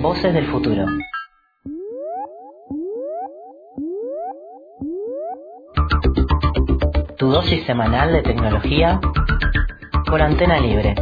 Voces del futuro. Tu dosis semanal de tecnología por antena libre.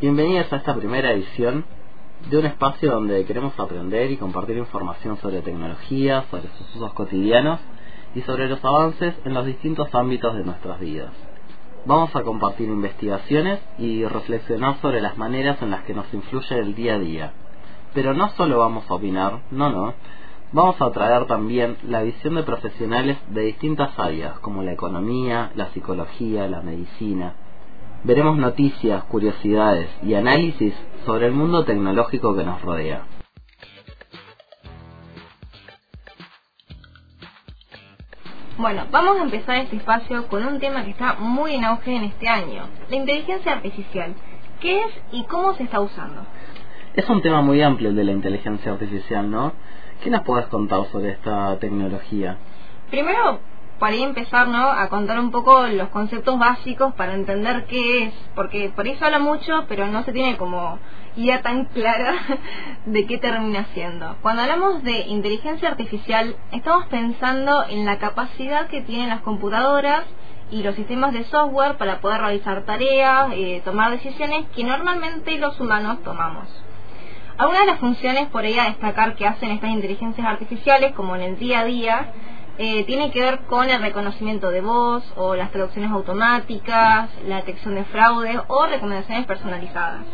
Bienvenidos a esta primera edición de un espacio donde queremos aprender y compartir información sobre tecnología, sobre sus usos cotidianos y sobre los avances en los distintos ámbitos de nuestras vidas. Vamos a compartir investigaciones y reflexionar sobre las maneras en las que nos influye el día a día. Pero no solo vamos a opinar, no, no. Vamos a traer también la visión de profesionales de distintas áreas, como la economía, la psicología, la medicina, veremos noticias, curiosidades y análisis sobre el mundo tecnológico que nos rodea. Bueno, vamos a empezar este espacio con un tema que está muy en auge en este año, la inteligencia artificial. ¿Qué es y cómo se está usando? Es un tema muy amplio el de la inteligencia artificial, ¿no? ¿Qué nos puedes contar sobre esta tecnología? Primero, para empezar ¿no? a contar un poco los conceptos básicos para entender qué es, porque por eso habla mucho, pero no se tiene como idea tan clara de qué termina siendo. Cuando hablamos de inteligencia artificial, estamos pensando en la capacidad que tienen las computadoras y los sistemas de software para poder realizar tareas, eh, tomar decisiones que normalmente los humanos tomamos. Algunas de las funciones por ahí a destacar que hacen estas inteligencias artificiales, como en el día a día, eh, tiene que ver con el reconocimiento de voz o las traducciones automáticas, la detección de fraudes o recomendaciones personalizadas.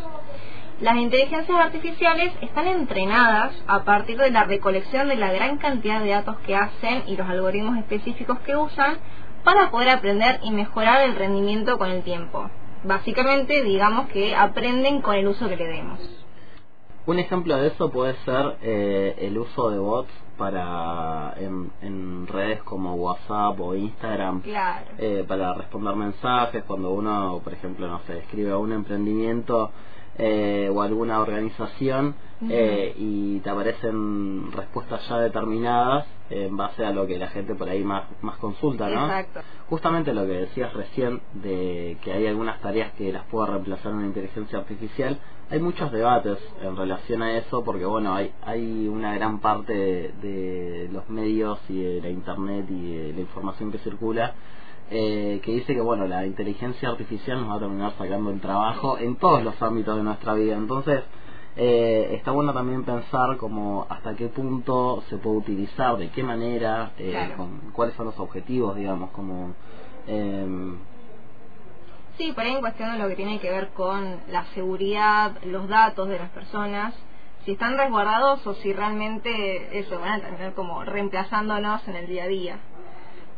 Las inteligencias artificiales están entrenadas a partir de la recolección de la gran cantidad de datos que hacen y los algoritmos específicos que usan para poder aprender y mejorar el rendimiento con el tiempo. Básicamente, digamos que aprenden con el uso que le demos. Un ejemplo de eso puede ser eh, el uso de bots para en, redes como WhatsApp o Instagram eh, para responder mensajes. Cuando uno por ejemplo no sé escribe a un emprendimiento eh, o alguna organización eh, y te aparecen respuestas ya determinadas en base a lo que la gente por ahí más, más consulta, ¿no? Exacto. Justamente lo que decías recién de que hay algunas tareas que las pueda reemplazar una inteligencia artificial, hay muchos debates en relación a eso porque, bueno, hay, hay una gran parte de, de los medios y de la internet y de la información que circula eh, que dice que bueno la inteligencia artificial nos va a terminar sacando el trabajo en todos los ámbitos de nuestra vida entonces eh, está bueno también pensar como hasta qué punto se puede utilizar de qué manera eh, con, cuáles son los objetivos digamos como eh, sí por ahí en cuestión de lo que tiene que ver con la seguridad los datos de las personas si están resguardados o si realmente eso van a terminar como reemplazándonos en el día a día.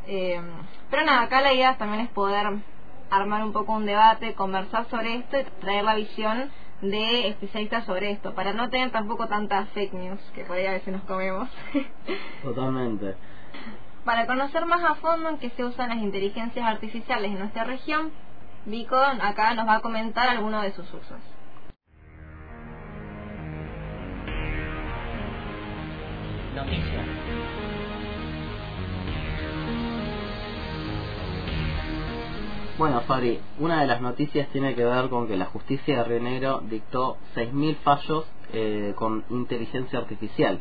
Eh, pero nada, acá la idea también es poder armar un poco un debate, conversar sobre esto y traer la visión de especialistas sobre esto, para no tener tampoco tantas fake news que por ahí a veces nos comemos. Totalmente. Para conocer más a fondo en qué se usan las inteligencias artificiales en nuestra región, Vico acá nos va a comentar algunos de sus usos. Noticias. Bueno, Fabri, una de las noticias tiene que ver con que la justicia de Río Negro dictó 6.000 fallos eh, con inteligencia artificial.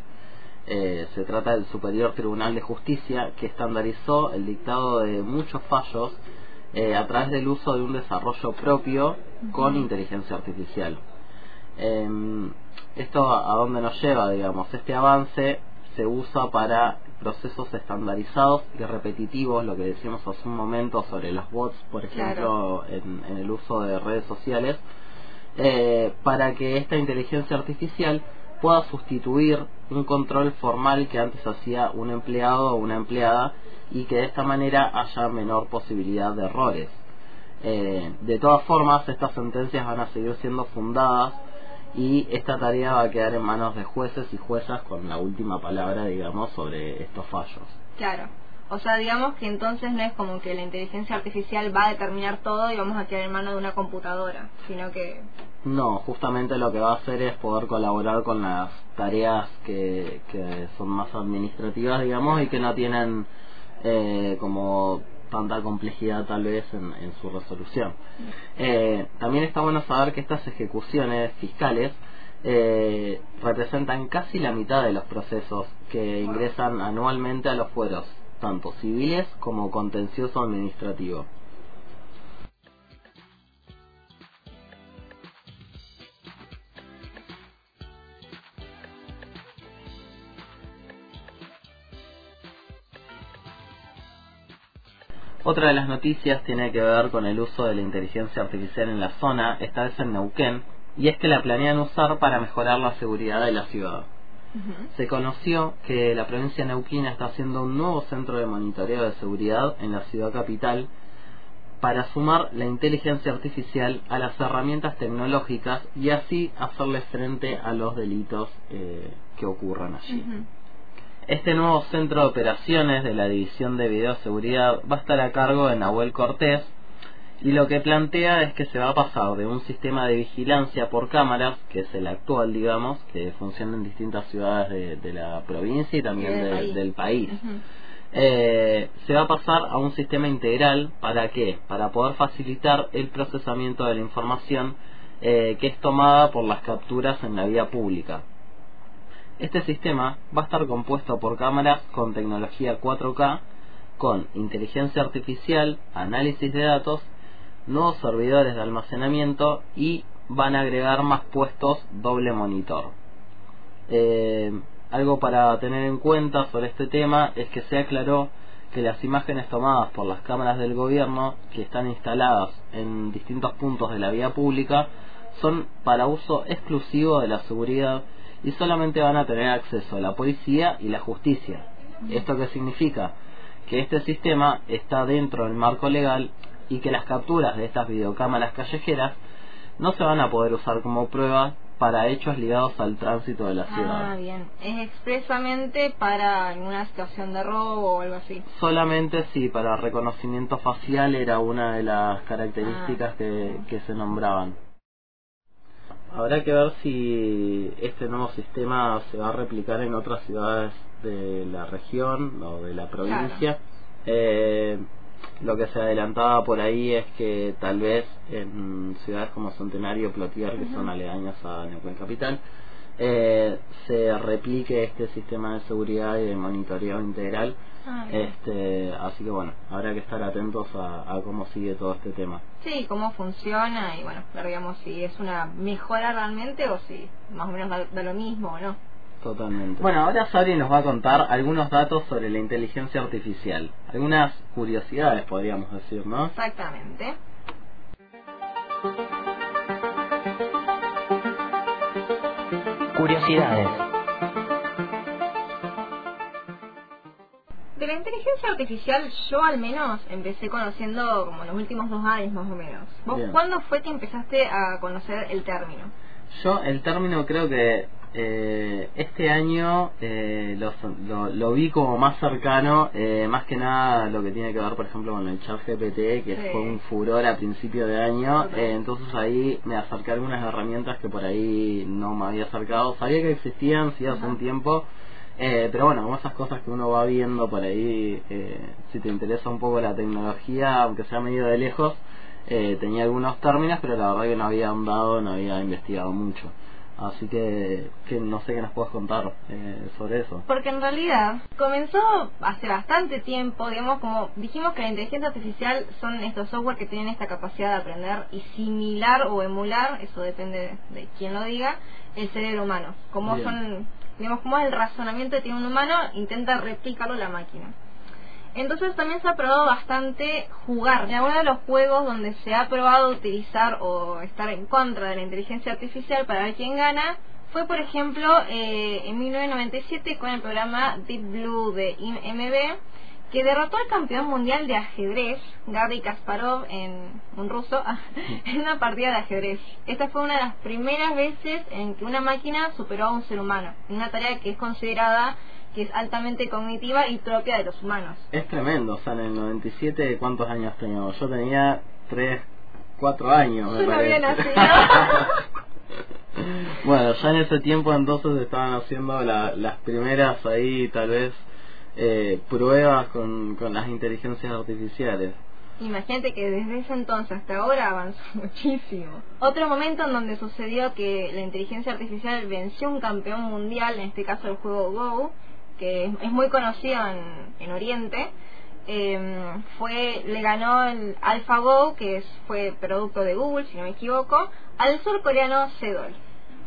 Eh, se trata del Superior Tribunal de Justicia que estandarizó el dictado de muchos fallos eh, a través del uso de un desarrollo propio con inteligencia artificial. Em, esto a dónde nos lleva, digamos, este avance se usa para procesos estandarizados y repetitivos, lo que decíamos hace un momento sobre los bots, por ejemplo, en, el uso de redes sociales, eh, para que esta inteligencia artificial pueda sustituir un control formal que antes hacía un empleado o una empleada y que de esta manera haya menor posibilidad de errores. Eh, de todas formas, estas sentencias van a seguir siendo fundadas y esta tarea va a quedar en manos de jueces y juezas con la última palabra, digamos, sobre estos fallos. Claro. O sea, digamos que entonces no es como que la inteligencia artificial va a determinar todo y vamos a quedar en manos de una computadora, sino que... No, justamente lo que va a hacer es poder colaborar con las tareas que, que son más administrativas, digamos, y que no tienen eh, como tanta complejidad tal vez en, su resolución. Eh, también está bueno saber que estas ejecuciones fiscales eh, representan casi la mitad de los procesos que ingresan anualmente a los fueros, tanto civiles como contencioso administrativo. Otra de las noticias tiene que ver con el uso de la inteligencia artificial en la zona, esta vez en Neuquén, y es que la planean usar para mejorar la seguridad de la ciudad. Se conoció que la provincia neuquina está haciendo un nuevo centro de monitoreo de seguridad en la ciudad capital para sumar la inteligencia artificial a las herramientas tecnológicas y así hacerle frente a los delitos eh, que ocurran allí. Este nuevo centro de operaciones de la División de Videoseguridad va a estar a cargo de Nahuel Cortés y lo que plantea es que se va a pasar de un sistema de vigilancia por cámaras, que es el actual, digamos, que funciona en distintas ciudades de, la provincia y también del país. Eh, se va a pasar a un sistema integral, ¿para qué? Para poder facilitar el procesamiento de la información eh, que es tomada por las capturas en la vía pública. Este sistema va a estar compuesto por cámaras con tecnología 4K, con inteligencia artificial, análisis de datos, nuevos servidores de almacenamiento y van a agregar más puestos doble monitor. Eh, algo para tener en cuenta sobre este tema es que se aclaró que las imágenes tomadas por las cámaras del gobierno que están instaladas en distintos puntos de la vía pública son para uso exclusivo de la seguridad y solamente van a tener acceso a la policía y la justicia. ¿Esto qué significa? Que este sistema está dentro del marco legal y que las capturas de estas videocámaras callejeras no se van a poder usar como prueba para hechos ligados al tránsito de la ah, ciudad. Ah, bien. ¿Es expresamente para alguna situación de robo o algo así? Solamente sí, para reconocimiento facial era una de las características ah. que, que se nombraban. Habrá que ver si este nuevo sistema se va a replicar en otras ciudades de la región o de la provincia. Eh, lo que se adelantaba por ahí es que tal vez en ciudades como Centenario, Plotier, que son aledañas a Neuquén Capital, eh, se replique este sistema de seguridad y de monitoreo integral. Ah, este, así que bueno, habrá que estar atentos a, cómo sigue todo este tema. Sí, cómo funciona y bueno, digamos si es una mejora realmente o si más o menos da, lo mismo o no. Totalmente. Bueno, ahora Sabri nos va a contar algunos datos sobre la inteligencia artificial. Algunas curiosidades, podríamos decir, ¿no? Exactamente. Curiosidades. De la inteligencia artificial yo al menos empecé conociendo como los últimos dos años más o menos. ¿Vos cuándo fue que empezaste a conocer el término? Yo el término creo que eh, este año eh, lo, vi como más cercano, eh, más que nada lo que tiene que ver, por ejemplo, con el chat GPT, que fue un furor a principio de año. Eh, entonces ahí me acerqué a algunas herramientas que por ahí no me había acercado. Sabía que existían, sí, hace un tiempo. pero bueno, como esas cosas que uno va viendo por ahí, si te interesa un poco la tecnología, aunque sea medio de lejos, tenía algunos términos, pero la verdad que no había ahondado, no había investigado mucho. Así que, que no sé qué nos puedes contar eh, sobre eso. Porque en realidad comenzó hace bastante tiempo, digamos, como dijimos que la inteligencia artificial son estos software que tienen esta capacidad de aprender y similar o emular, eso depende de, quién lo diga, el cerebro humano. Como son, digamos, como el razonamiento que tiene un humano, intenta replicarlo la máquina. Entonces también se ha probado bastante jugar. En algunos de los juegos donde se ha probado utilizar o estar en contra de la inteligencia artificial para ver quién gana, fue por ejemplo eh, en 1997 con el programa Deep Blue de IMB, que derrotó al campeón mundial de ajedrez, Garry Kasparov, en un ruso, en una partida de ajedrez. Esta fue una de las primeras veces en que una máquina superó a un ser humano, una tarea que es considerada que es altamente cognitiva y propia de los humanos. Es tremendo, o sea, en el 97, ¿cuántos años teníamos? Yo tenía 3, 4 años, me parece. bueno, ya en ese tiempo entonces estaban haciendo las primeras ahí, tal vez, eh, pruebas con, con las inteligencias artificiales. Imagínate que desde ese entonces hasta ahora avanzó muchísimo. Otro momento en donde sucedió que la inteligencia artificial venció un campeón mundial, en este caso el juego Go, que es muy conocido en, en Oriente, eh, fue le ganó el AlphaGo, que fue producto de Google, si no me equivoco, al surcoreano Sedol.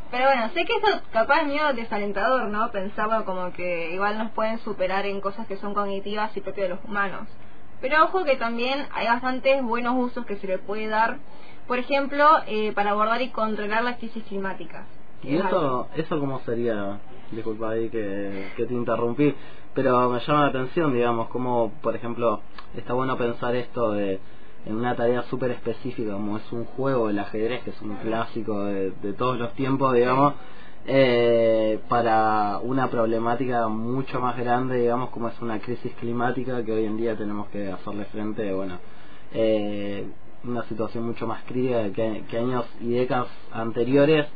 Pero bueno, sé que eso capaz es medio desalentador, ¿no? Pensaba como que igual nos pueden superar en cosas que son cognitivas y propias de los humanos. Pero ojo que también hay bastantes buenos usos que se le puede dar, por ejemplo, eh, para abordar y controlar las crisis climáticas. ¿Y eso, eso cómo sería? Disculpa ahí que, que te interrumpí, pero me llama la atención, digamos, como, por ejemplo, está bueno pensar esto de en una tarea súper específica como es un juego, el ajedrez, que es un clásico de, todos los tiempos, digamos, eh, para una problemática mucho más grande, digamos, como es una crisis climática que hoy en día tenemos que hacerle frente, bueno, eh, una situación mucho más crítica que años y décadas anteriores.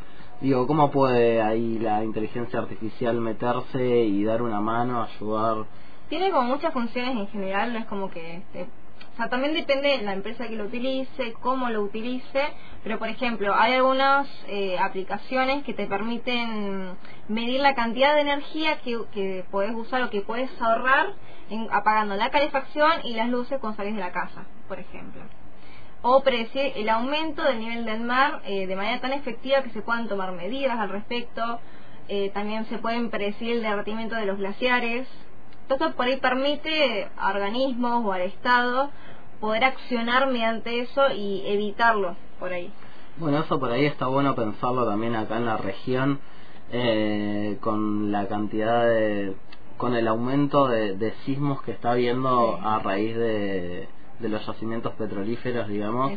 Digo, ¿cómo puede ahí la inteligencia artificial meterse y dar una mano, ayudar? Tiene como muchas funciones en general, no es como que o sea, también depende de la empresa que lo utilice, cómo lo utilice, pero por ejemplo, hay algunas eh, aplicaciones que te permiten medir la cantidad de energía que, que puedes usar o que puedes ahorrar en, apagando la calefacción y las luces cuando sales de la casa, por ejemplo. O predecir el aumento del nivel del mar eh, de manera tan efectiva que se puedan tomar medidas al respecto. Eh, también se pueden predecir el derretimiento de los glaciares, entonces por ahí permite a organismos o al Estado poder accionar mediante eso y evitarlo por ahí. Bueno, eso por ahí está bueno pensarlo también acá en la región, eh, con la cantidad de. con el aumento de, sismos que está habiendo a raíz de, de los yacimientos petrolíferos, digamos.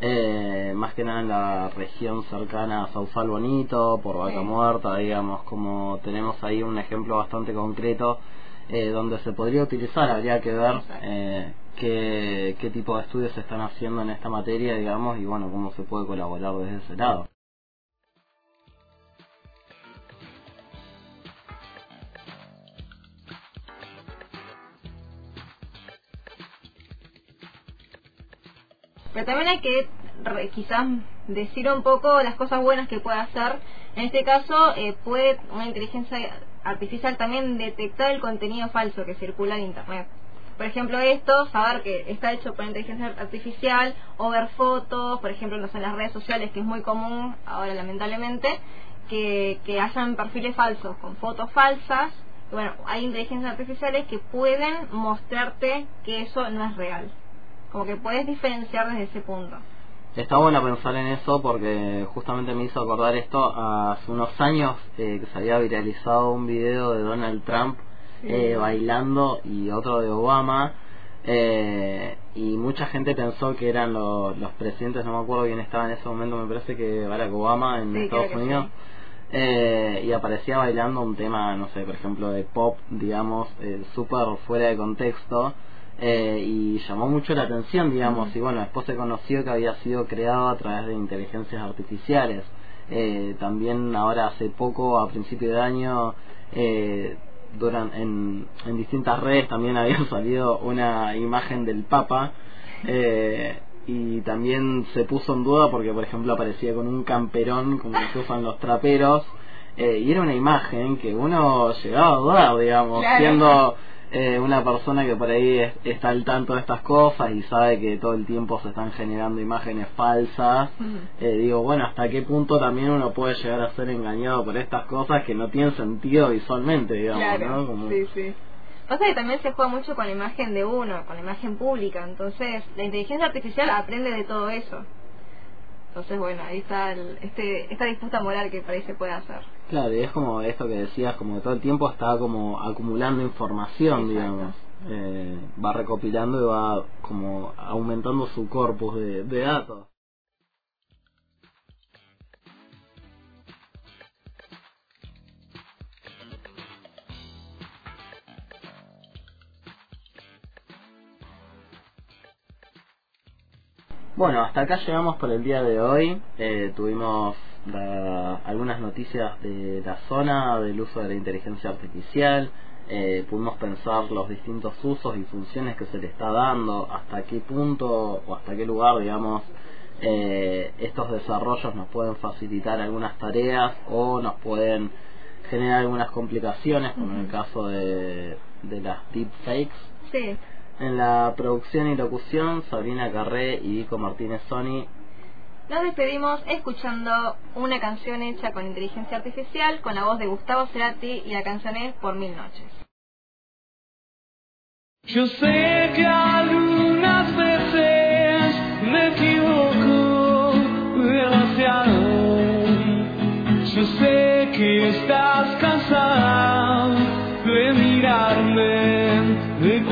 Eh, más que nada en la región cercana a Sausal Bonito, por Vaca Muerta, digamos, como tenemos ahí un ejemplo bastante concreto eh, donde se podría utilizar, habría que ver eh, qué, qué tipo de estudios se están haciendo en esta materia, digamos, y bueno, cómo se puede colaborar desde ese lado. Pero también hay que quizás decir un poco las cosas buenas que puede hacer. En este caso, eh, puede una inteligencia artificial también detectar el contenido falso que circula en Internet. Por ejemplo, esto, saber que está hecho por inteligencia artificial o ver fotos, por ejemplo, en las redes sociales, que es muy común ahora lamentablemente, que, que hayan perfiles falsos con fotos falsas. Bueno, hay inteligencias artificiales que pueden mostrarte que eso no es real. Como que puedes diferenciar desde ese punto. Está bueno pensar en eso porque justamente me hizo acordar esto hace unos años eh, que se había viralizado un video de Donald Trump eh, bailando y otro de Obama eh, y mucha gente pensó que eran los presidentes, no me acuerdo quién estaba en ese momento, me parece que Barack Obama en Estados Unidos. Eh, y aparecía bailando un tema, no sé, por ejemplo, de pop, digamos, eh, súper fuera de contexto, eh, y llamó mucho la atención, digamos, y bueno, después se conoció que había sido creado a través de inteligencias artificiales. Eh, también ahora hace poco, a principio de año, eh, durante, en, en distintas redes también había salido una imagen del Papa eh, y también se puso en duda porque por ejemplo aparecía con un camperón como se usan los traperos eh, y era una imagen que uno llegaba a dudar digamos siendo eh, una persona que por ahí está al tanto de estas cosas y sabe que todo el tiempo se están generando imágenes falsas, eh, digo, bueno, ¿hasta qué punto también uno puede llegar a ser engañado por estas cosas que no tienen sentido visualmente, digamos, ¿no? Sí, sí. Pasa que también se juega mucho con la imagen de uno, con la imagen pública, entonces la inteligencia artificial aprende de todo eso. Entonces, bueno, ahí está el, este, esta disputa moral que parece puede hacer. Claro, y es como esto que decías, como que todo el tiempo está como acumulando información, digamos. Eh, va recopilando y va como aumentando su corpus de, de datos. Bueno, hasta acá llegamos por el día de hoy. Eh, tuvimos algunas noticias de la zona, del uso de la inteligencia artificial, eh, pudimos pensar los distintos usos y funciones que se le está dando, hasta qué punto o hasta qué lugar, digamos, eh, estos desarrollos nos pueden facilitar algunas tareas o nos pueden generar algunas complicaciones, como en el caso de, de las deepfakes. Sí. En la producción y locución, Sabrina Carré y Vico Martínez Sony. Nos despedimos escuchando una canción hecha con inteligencia artificial con la voz de Gustavo Cerati y la canción es Por Mil Noches. Yo sé que algunas veces me equivoco demasiado. Yo sé que estás cansada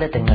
de tecnología.